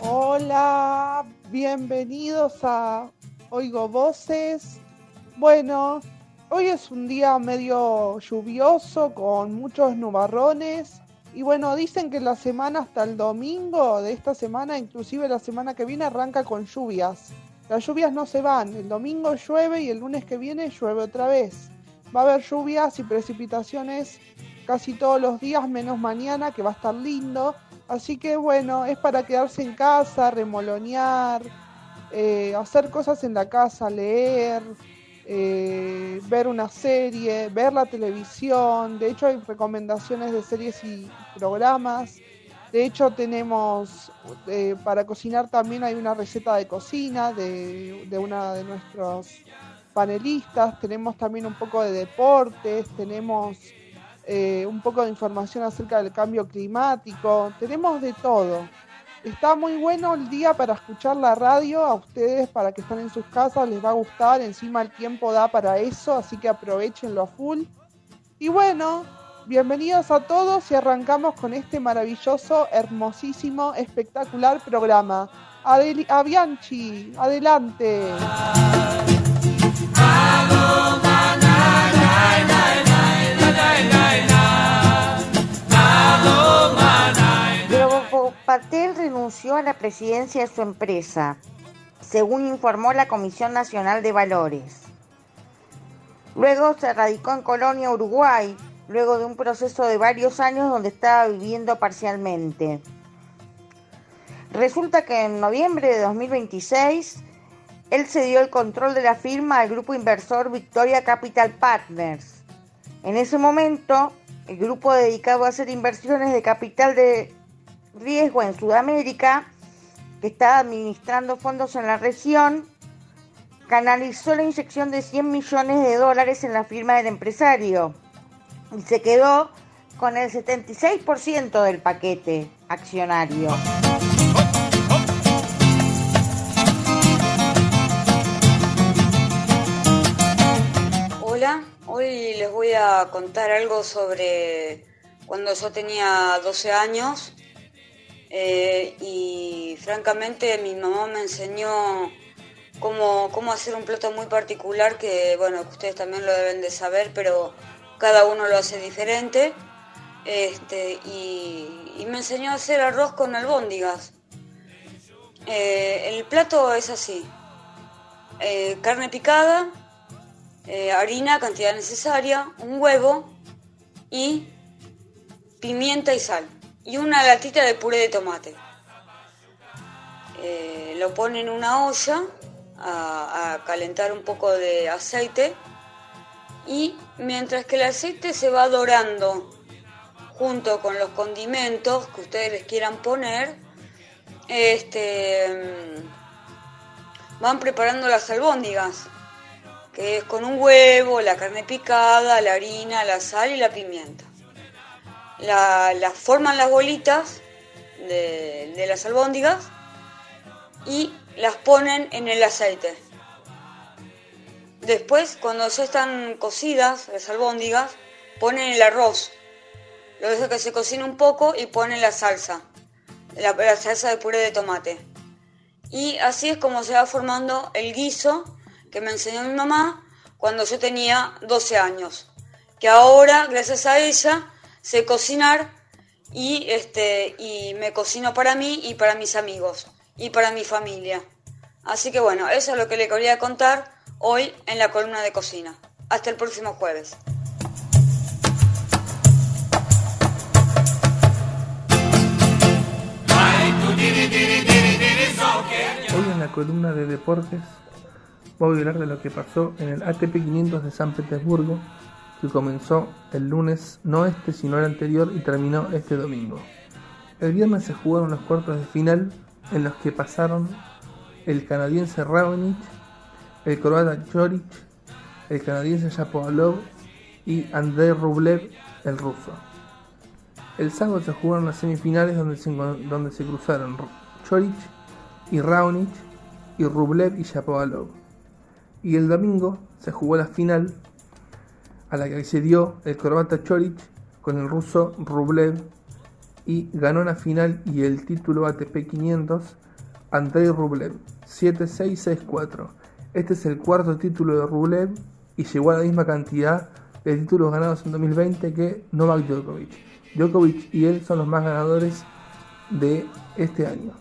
Hola, bienvenidos a Oigo Voces. Bueno, hoy es un día medio lluvioso con muchos nubarrones. Y bueno, dicen que la semana hasta el domingo de esta semana, inclusive la semana que viene, arranca con lluvias. Las lluvias no se van, el domingo llueve y el lunes que viene llueve otra vez. Va a haber lluvias y precipitaciones casi todos los días, menos mañana, que va a estar lindo. Así que bueno, es para quedarse en casa, remolonear, eh, hacer cosas en la casa, leer, eh, ver una serie, ver la televisión. De hecho, hay recomendaciones de series y programas. De hecho, tenemos eh, para cocinar también hay una receta de cocina de, de una de nuestros panelistas. Tenemos también un poco de deportes, tenemos eh, un poco de información acerca del cambio climático. Tenemos de todo. Está muy bueno el día para escuchar la radio. A ustedes, para que están en sus casas, les va a gustar. Encima el tiempo da para eso, así que aprovechenlo a full. Y bueno, bienvenidos a todos y arrancamos con este maravilloso, hermosísimo, espectacular programa. Adel Bianchi, adelante. Patel renunció a la presidencia de su empresa, según informó la Comisión Nacional de Valores. Luego se radicó en Colonia, Uruguay, luego de un proceso de varios años donde estaba viviendo parcialmente. Resulta que en noviembre de 2026 él cedió el control de la firma al grupo inversor Victoria Capital Partners. En ese momento, el grupo dedicado a hacer inversiones de capital de riesgo en Sudamérica, que está administrando fondos en la región, canalizó la inyección de 100 millones de dólares en la firma del empresario se quedó con el 76% del paquete accionario. Hola, hoy les voy a contar algo sobre cuando yo tenía 12 años eh, y francamente mi mamá me enseñó cómo, cómo, hacer un plato muy particular que, bueno, ustedes también lo deben de saber, pero cada uno lo hace diferente. Este, y, me enseñó a hacer arroz con albóndigas. Eh, el plato es así. Eh, carne picada, harina, cantidad necesaria, un huevo y pimienta y sal y una latita de puré de tomate. Eh, lo pone en una olla a, calentar un poco de aceite y mientras que el aceite se va dorando junto con los condimentos que ustedes les quieran poner, este, mm, van preparando las albóndigas, que es con un huevo, la carne picada, la harina, la sal y la pimienta la, forman las bolitas de, las albóndigas y las ponen en el aceite. Después, cuando ya están cocidas las albóndigas, ponen el arroz. Lo dejan que se cocine un poco y ponen la salsa, la, la, salsa de puré de tomate. Y así es como se va formando el guiso que me enseñó mi mamá cuando yo tenía 12 años. Que ahora, gracias a ella, sé cocinar y, este, y me cocino para mí y para mis amigos y para mi familia. Así que bueno, eso es lo que le quería contar hoy en la columna de cocina. Hasta el próximo jueves. Hoy en la columna de deportes voy a hablar de lo que pasó en el ATP 500 de San Petersburgo que comenzó el lunes no este sino el anterior y terminó este domingo. El viernes se jugaron los cuartos de final en los que pasaron el canadiense Raonic, el croata Choric, el canadiense Shapovalov y Andrei Rublev, el ruso. El sábado se jugaron las semifinales donde se, cruzaron Choric y Raonic y Rublev y Shapovalov. Y el domingo se jugó la final a la que accedió el croata Choric con el ruso Rublev y ganó la final y el título ATP 500 Andrei Rublev 7-6-6-4. Este es el cuarto título de Rublev y llegó a la misma cantidad de títulos ganados en 2020 que Novak Djokovic. Djokovic y él son los más ganadores de este año.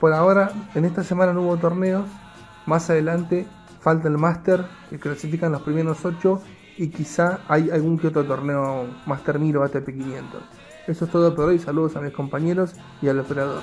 Por ahora, en esta semana no hubo torneos. Más adelante falta el Master, que clasifican los primeros 8 y quizá hay algún que otro torneo Master 1000 o ATP 500. Eso es todo por hoy. Saludos a mis compañeros y al operador.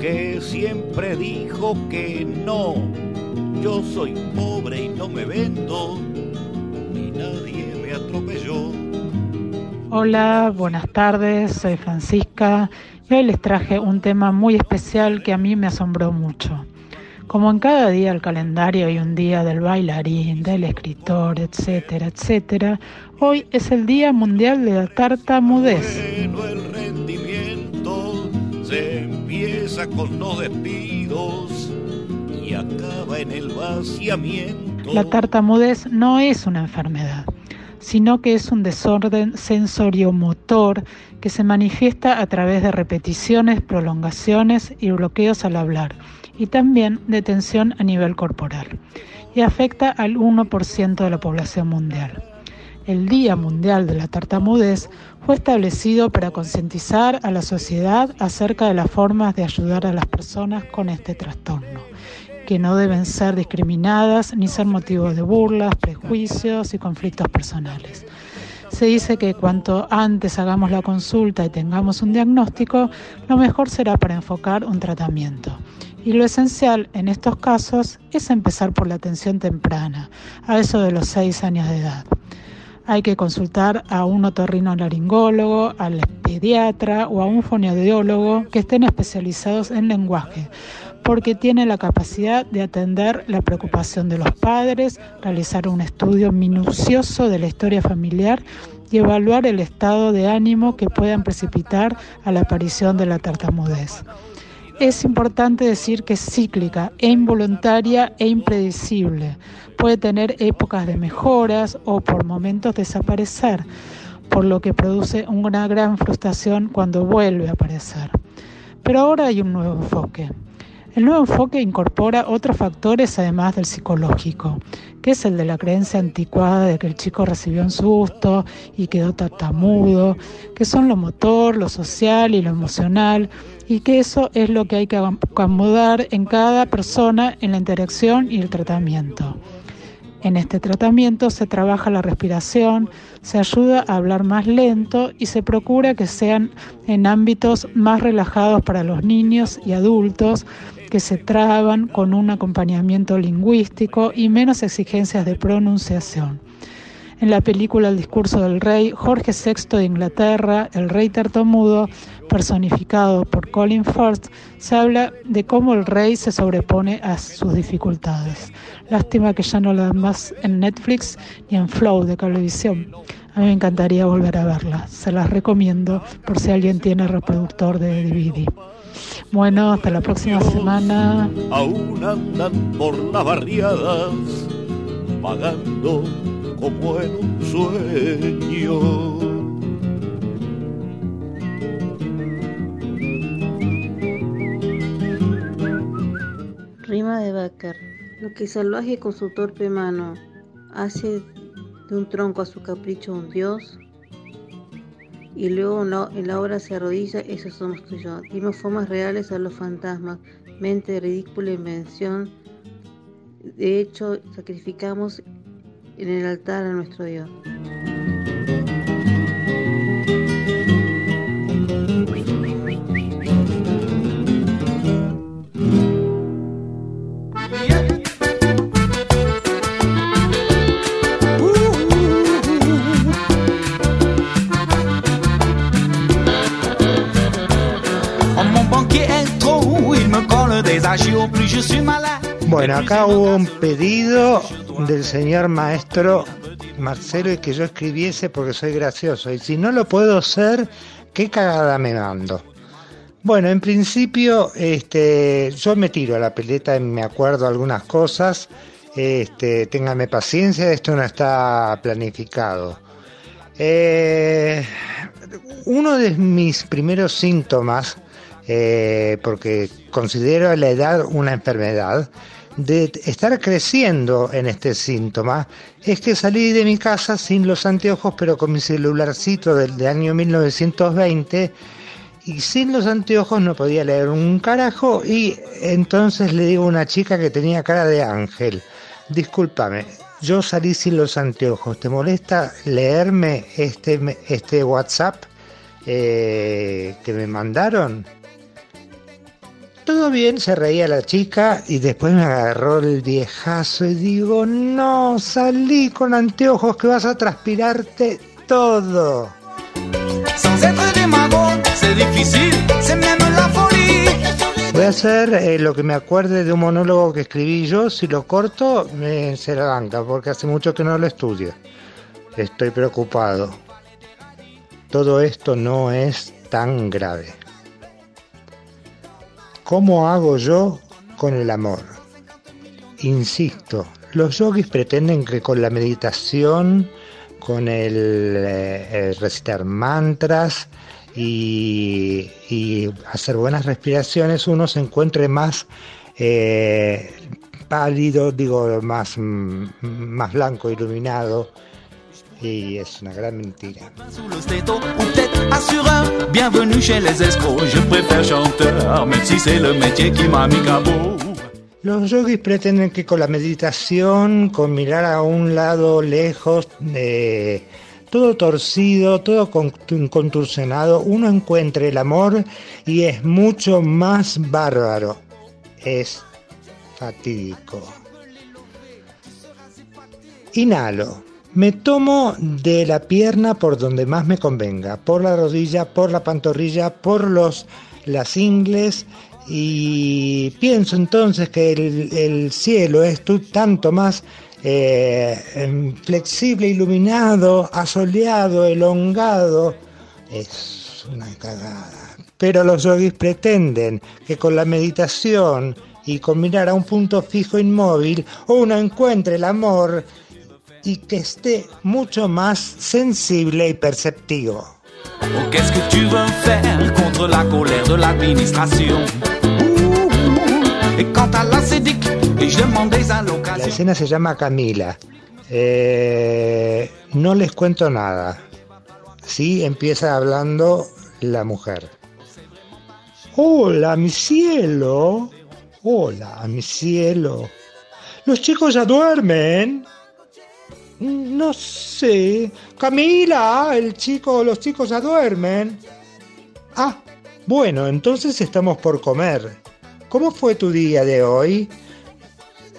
que siempre dijo que no. Yo soy pobre y no me vendo, ni nadie me atropelló. Hola, buenas tardes, soy Francisca y hoy les traje un tema muy especial que a mí me asombró mucho. Como en cada día del calendario hay un día del bailarín, del escritor, etcétera, etcétera, hoy es el Día Mundial de la Tartamudez. Bueno, con despidos y acaba en el vaciamiento. La tartamudez no es una enfermedad, sino que es un desorden sensoriomotor que se manifiesta a través de repeticiones, prolongaciones y bloqueos al hablar, y también de tensión a nivel corporal, y afecta al 1% de la población mundial. El Día Mundial de la Tartamudez fue establecido para concientizar a la sociedad acerca de las formas de ayudar a las personas con este trastorno que no deben ser discriminadas ni ser motivo de burlas, prejuicios y conflictos personales. Se dice que cuanto antes hagamos la consulta y tengamos un diagnóstico, lo mejor será para enfocar un tratamiento. Y lo esencial en estos casos es empezar por la atención temprana, a eso de los 6 años de edad. Hay que consultar a un otorrinolaringólogo, al pediatra o a un fonoaudiólogo que estén especializados en lenguaje, porque tiene la capacidad de atender la preocupación de los padres, realizar un estudio minucioso de la historia familiar y evaluar el estado de ánimo que puedan precipitar a la aparición de la tartamudez. Es importante decir que es cíclica e involuntaria e impredecible. Puede tener épocas de mejoras o por momentos desaparecer, por lo que produce una gran frustración cuando vuelve a aparecer. Pero ahora hay un nuevo enfoque. El nuevo enfoque incorpora otros factores además del psicológico, que es el de la creencia anticuada de que el chico recibió un susto y quedó tartamudo, que son lo motor, lo social y lo emocional, y que eso es lo que hay que acomodar en cada persona en la interacción y el tratamiento. En este tratamiento se trabaja la respiración, se ayuda a hablar más lento y se procura que sean en ámbitos más relajados para los niños y adultos que se traban con un acompañamiento lingüístico y menos exigencias de pronunciación. En la película El discurso del rey, Jorge VI de Inglaterra, el rey tartamudo, personificado por Colin Firth, se habla de cómo el rey se sobrepone a sus dificultades. Lástima que ya no la más en Netflix ni en Flow de Cablevisión. A mí me encantaría volver a verla. Se las recomiendo por si alguien tiene reproductor de DVD. Bueno, hasta la próxima semana. Aún andan por las barriadas, vagando como en un sueño. Rima de Baker. Lo que salvaje con su torpe mano hace de un tronco a su capricho un dios y luego en la obra se arrodilla, esos somos tú y yo. Dimos formas reales a los fantasmas, mente ridícula invención. De hecho, sacrificamos en el altar a nuestro Dios. Bueno, acá hubo un pedido del señor maestro Marcelo y que yo escribiese porque soy gracioso. Y si no lo puedo hacer, qué cagada me mando. Bueno, en principio, este, yo me tiro a la pileta y me acuerdo algunas cosas. Este, téngame paciencia, esto no está planificado. Eh, uno de mis primeros síntomas, eh, porque considero la edad una enfermedad, de estar creciendo en este síntoma, es que salí de mi casa sin los anteojos, pero con mi celularcito del, año 1920 y sin los anteojos no podía leer un carajo y entonces le digo a una chica que tenía cara de ángel, discúlpame, yo salí sin los anteojos, ¿te molesta leerme este, este WhatsApp eh, que me mandaron? Todo bien, se reía la chica y después me agarró el viejazo y digo, no, salí con anteojos que vas a transpirarte todo. Voy a hacer eh, lo que me acuerde de un monólogo que escribí yo. Si lo corto, me se la banca, porque hace mucho que no lo estudio. Estoy preocupado. Todo esto no es tan grave. ¿Cómo hago yo con el amor? Insisto, los yogis pretenden que con la meditación, con el, eh, recitar mantras y, hacer buenas respiraciones, uno se encuentre más eh, pálido, digo, más, más blanco, iluminado, y es una gran mentira. Los yogis pretenden que con la meditación, con mirar a un lado lejos, eh, todo torcido, todo contorsionado, uno encuentre el amor y es mucho más bárbaro. Es fatídico. Inhalo. Me tomo de la pierna por donde más me convenga, por la rodilla, por la pantorrilla, por los, las ingles y pienso entonces que el, cielo es tanto más eh, em, flexible, iluminado, asoleado, elongado. Es una cagada. Pero los yogis pretenden que con la meditación y con mirar a un punto fijo inmóvil uno encuentre el amor y que esté mucho más sensible y perceptivo. Qu'est-ce que tu veux faire contre la colère de l'administration La escena se llama Camila. Eh, no les cuento nada. Sí, empieza hablando la mujer. Hola, mi cielo. Hola, mi cielo. Los chicos ya duermen. No sé. Camila, el chico, los chicos ya duermen. Ah, bueno, entonces estamos por comer. ¿Cómo fue tu día de hoy?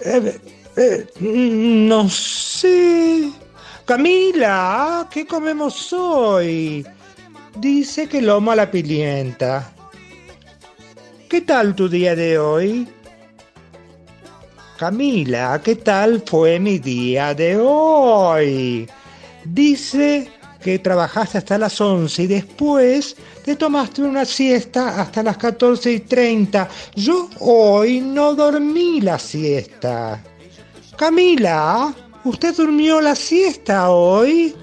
Eh, eh, no sé. Camila, ¿qué comemos hoy? Dice que lomo a la pimienta. ¿Qué tal tu día de hoy? Camila, ¿qué tal fue mi día de hoy? Dice que trabajaste hasta las 11 y después te tomaste una siesta hasta las 14 y 30. Yo hoy no dormí la siesta. Camila, ¿usted durmió la siesta hoy?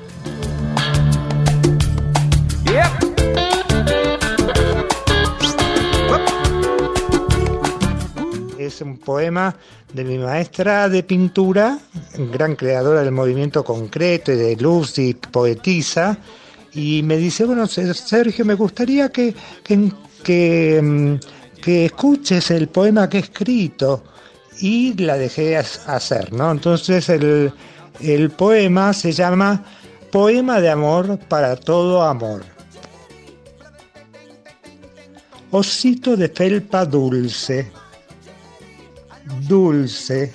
Es un poema de mi maestra de pintura, gran creadora del movimiento concreto y de luz y poetisa, y me dice, bueno, Sergio, me gustaría que, que, mm, escuches el poema que he escrito, y la dejé hacer, ¿no? Entonces el, el poema se llama Poema de Amor para todo amor. Osito de felpa dulce dulce,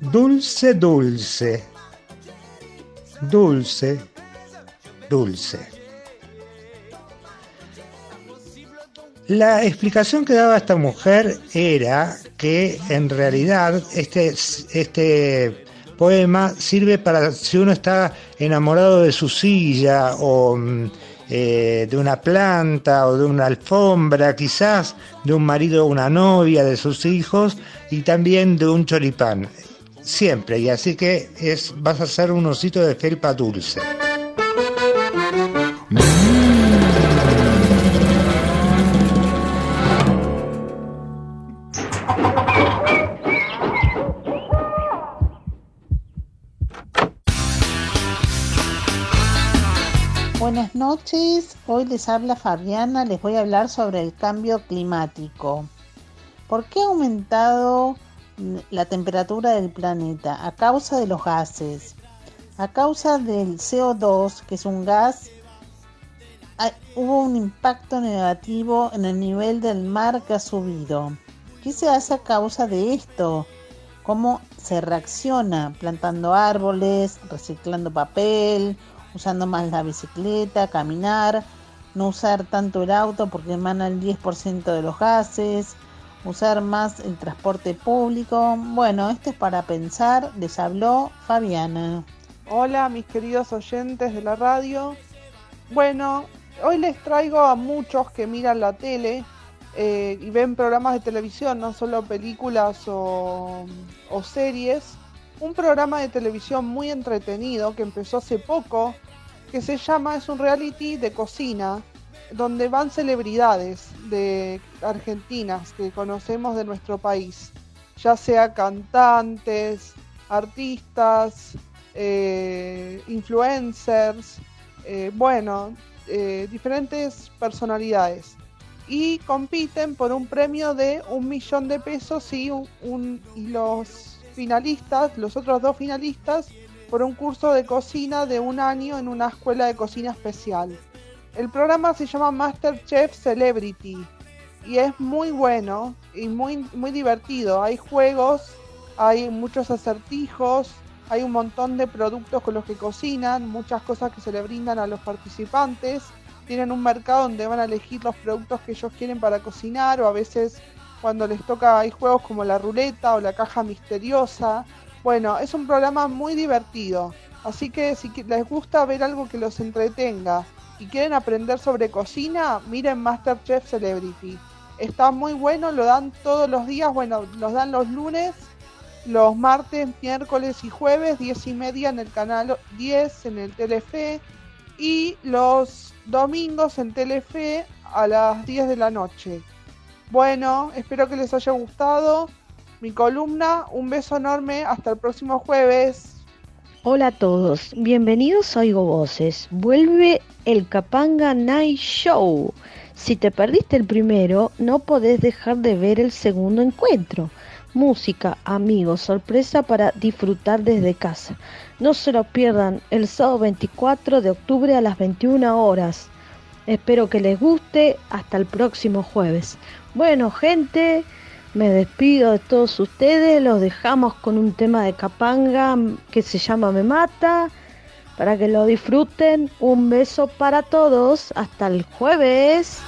dulce, dulce, dulce, dulce. La explicación que daba esta mujer era que en realidad este, este poema sirve para si uno está enamorado de su silla o mm, eh, de una planta o de una alfombra, quizás de un marido o una novia, de sus hijos y también de un choripán. Siempre, y así que es, vas a hacer un osito de felpa dulce. Hoy les habla Fabiana, les voy a hablar sobre el cambio climático. ¿Por qué ha aumentado la temperatura del planeta? A causa de los gases. A causa del CO2, que es un gas, hubo un impacto negativo en el nivel del mar que ha subido. ¿Qué se hace a causa de esto? ¿Cómo se reacciona? Plantando árboles, reciclando papel, usando más la bicicleta, caminar, no usar tanto el auto porque emana el 10% de los gases, usar más el transporte público. Bueno, esto es para pensar, les habló Fabiana. Hola mis queridos oyentes de la radio. Bueno, hoy les traigo a muchos que miran la tele eh, y ven programas de televisión, no solo películas o, o series, un programa de televisión muy entretenido que empezó hace poco, que se llama, es un reality de cocina, donde van celebridades de argentinas que conocemos de nuestro país, ya sea cantantes, artistas, eh, influencers, eh, bueno, eh, diferentes personalidades. Y compiten por un premio de un millón de pesos y, un, y los finalistas, los otros dos finalistas, por un curso de cocina de un año en una escuela de cocina especial. El programa se llama Masterchef Celebrity y es muy bueno y muy, muy divertido. Hay juegos, hay muchos acertijos, hay un montón de productos con los que cocinan, muchas cosas que se le brindan a los participantes. Tienen un mercado donde van a elegir los productos que ellos quieren para cocinar o a veces cuando les toca hay juegos como la ruleta o la caja misteriosa. Bueno, es un programa muy divertido, así que si les gusta ver algo que los entretenga y quieren aprender sobre cocina, miren Masterchef Celebrity. Está muy bueno, lo dan todos los días, bueno, los dan los lunes, los martes, miércoles y jueves, 10 y media en el canal 10 en el Telefe y los domingos en Telefe a las 10 de la noche. Bueno, espero que les haya gustado mi columna. Un beso enorme. Hasta el próximo jueves. Hola a todos, bienvenidos a Oigo Voces. Vuelve el Capanga Night Show. Si te perdiste el primero, no podés dejar de ver el segundo encuentro. Música, amigos, sorpresa para disfrutar desde casa. No se lo pierdan el sábado 24 de octubre a las 21 horas. Espero que les guste. Hasta el próximo jueves. Bueno, gente, me despido de todos ustedes. Los dejamos con un tema de Capanga que se llama Me Mata. Para que lo disfruten. Un beso para todos. Hasta el jueves.